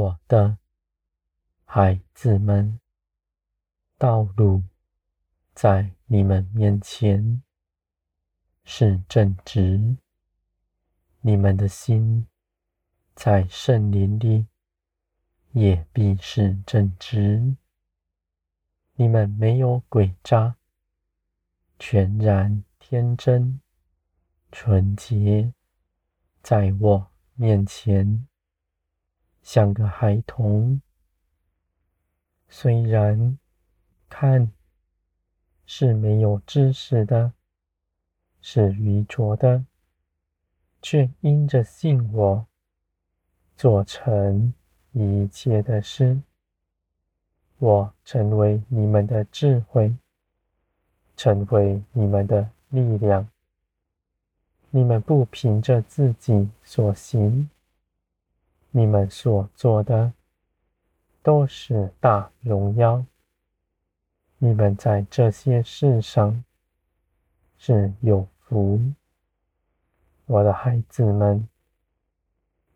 我的孩子们，道路在你们面前是正直，你们的心在圣灵里也必是正直。你们没有诡诈，全然天真、纯洁，在我面前。像个孩童，虽然看是没有知识的，是愚拙的，却因着信我，做成一切的事。我成为你们的智慧，成为你们的力量。你们不凭着自己所行。你们所做的都是大荣耀。你们在这些事上是有福，我的孩子们。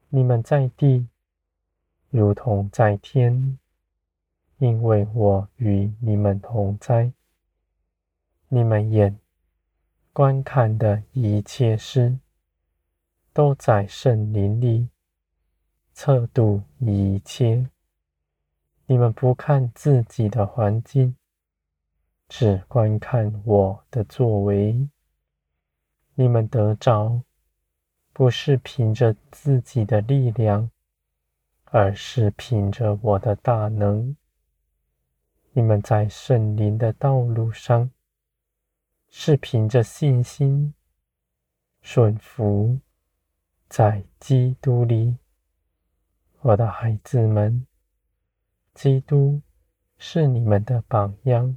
你们在地如同在天，因为我与你们同在。你们眼观看的一切事，都在圣灵里。测度一切，你们不看自己的环境，只观看我的作为。你们得着，不是凭着自己的力量，而是凭着我的大能。你们在圣灵的道路上，是凭着信心顺服，在基督里。我的孩子们，基督是你们的榜样。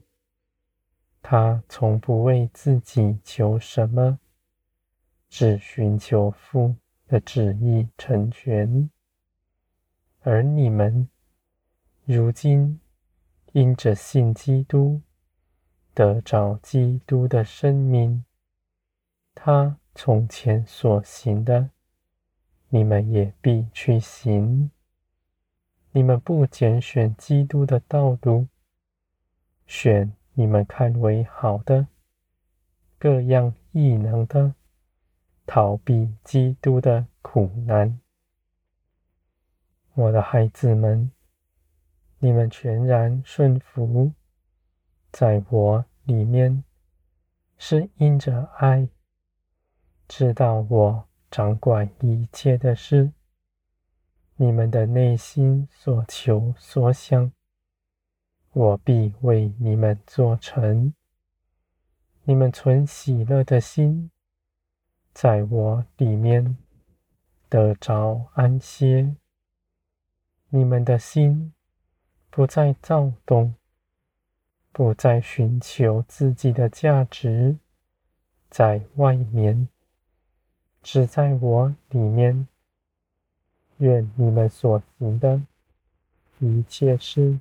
他从不为自己求什么，只寻求父的旨意成全。而你们如今因着信基督，得着基督的生命。他从前所行的，你们也必去行。你们不拣选基督的道路，选你们看为好的，各样异能的，逃避基督的苦难。我的孩子们，你们全然顺服，在我里面，是因着爱，知道我掌管一切的事。你们的内心所求所想，我必为你们做成。你们存喜乐的心，在我里面得着安歇。你们的心不再躁动，不再寻求自己的价值，在外面，只在我里面。愿你们所行的一切事，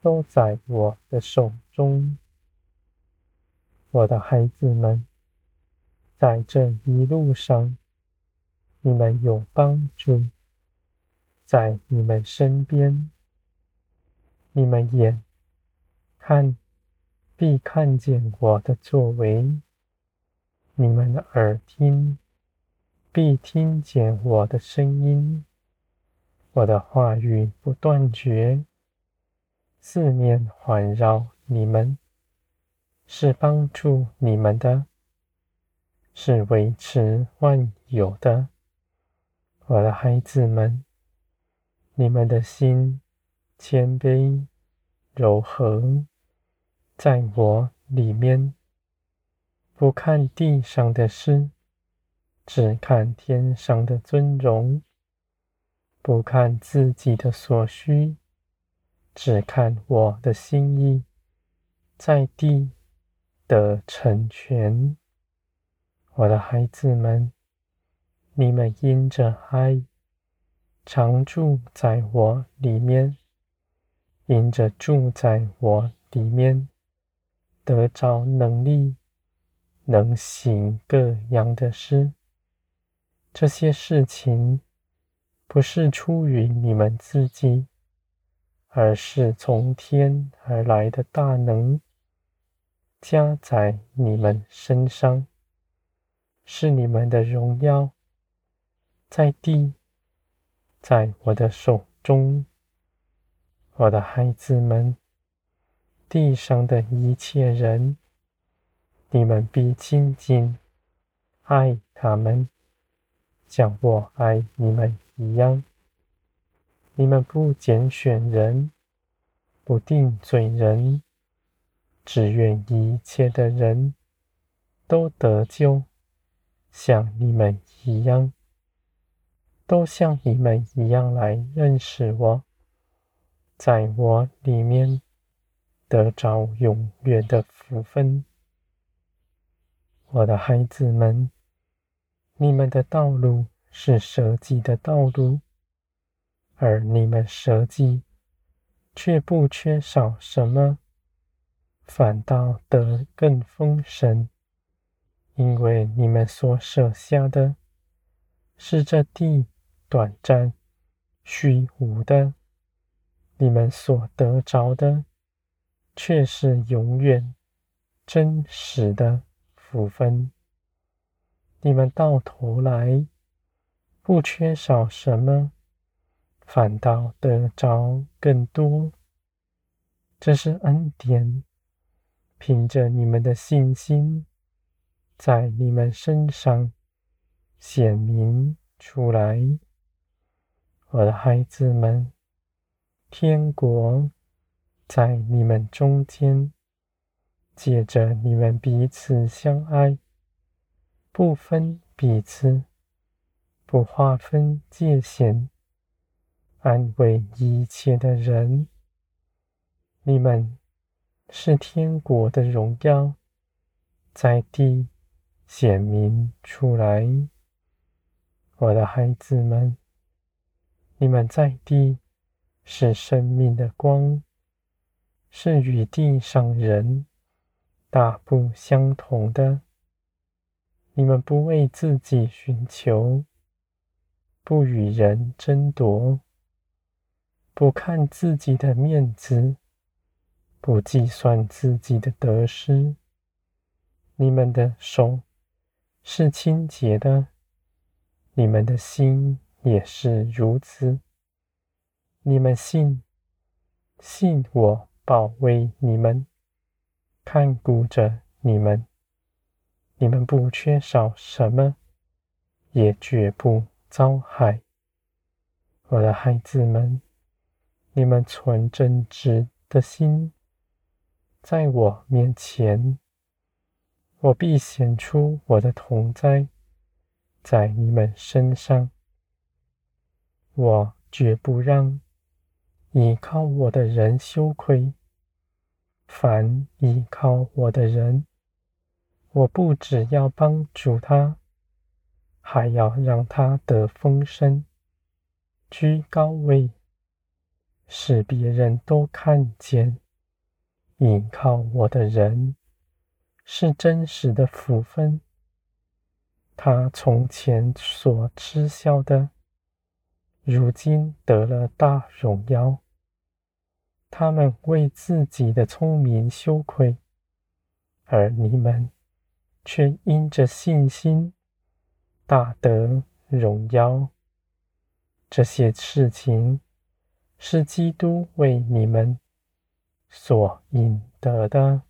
都在我的手中。我的孩子们，在这一路上，你们有帮助，在你们身边。你们眼看，必看见我的作为；你们的耳听。必听见我的声音，我的话语不断绝，四面环绕你们，是帮助你们的，是维持万有的。我的孩子们，你们的心谦卑柔和，在我里面，不看地上的事。只看天上的尊荣，不看自己的所需，只看我的心意，在地的成全。我的孩子们，你们因着爱，常住在我里面，因着住在我里面，得着能力，能行各样的事。这些事情不是出于你们自己，而是从天而来的大能，加在你们身上，是你们的荣耀，在地，在我的手中，我的孩子们，地上的一切人，你们必紧紧爱他们。像我爱你们一样，你们不拣选人，不定罪人，只愿一切的人都得救，像你们一样，都像你们一样来认识我，在我里面得着永远的福分。我的孩子们。你们的道路是舍己的道路，而你们舍己，却不缺少什么，反倒得更丰盛，因为你们所舍下的，是这地短暂、虚无的；你们所得着的，却是永远、真实的福分。你们到头来不缺少什么，反倒得着更多。这是恩典，凭着你们的信心，在你们身上显明出来。我的孩子们，天国在你们中间，借着你们彼此相爱。不分彼此，不划分界限，安慰一切的人。你们是天国的荣耀，在地显明出来。我的孩子们，你们在地是生命的光，是与地上人大不相同的。你们不为自己寻求，不与人争夺，不看自己的面子，不计算自己的得失。你们的手是清洁的，你们的心也是如此。你们信，信我保卫你们，看顾着你们。你们不缺少什么，也绝不遭害。我的孩子们，你们存正直的心，在我面前，我必显出我的同在，在你们身上。我绝不让依靠我的人羞愧，凡依靠我的人。我不只要帮助他，还要让他得风声，居高位，使别人都看见，依靠我的人是真实的福分。他从前所嗤笑的，如今得了大荣耀。他们为自己的聪明羞愧，而你们。却因着信心，大得荣耀。这些事情是基督为你们所引得的。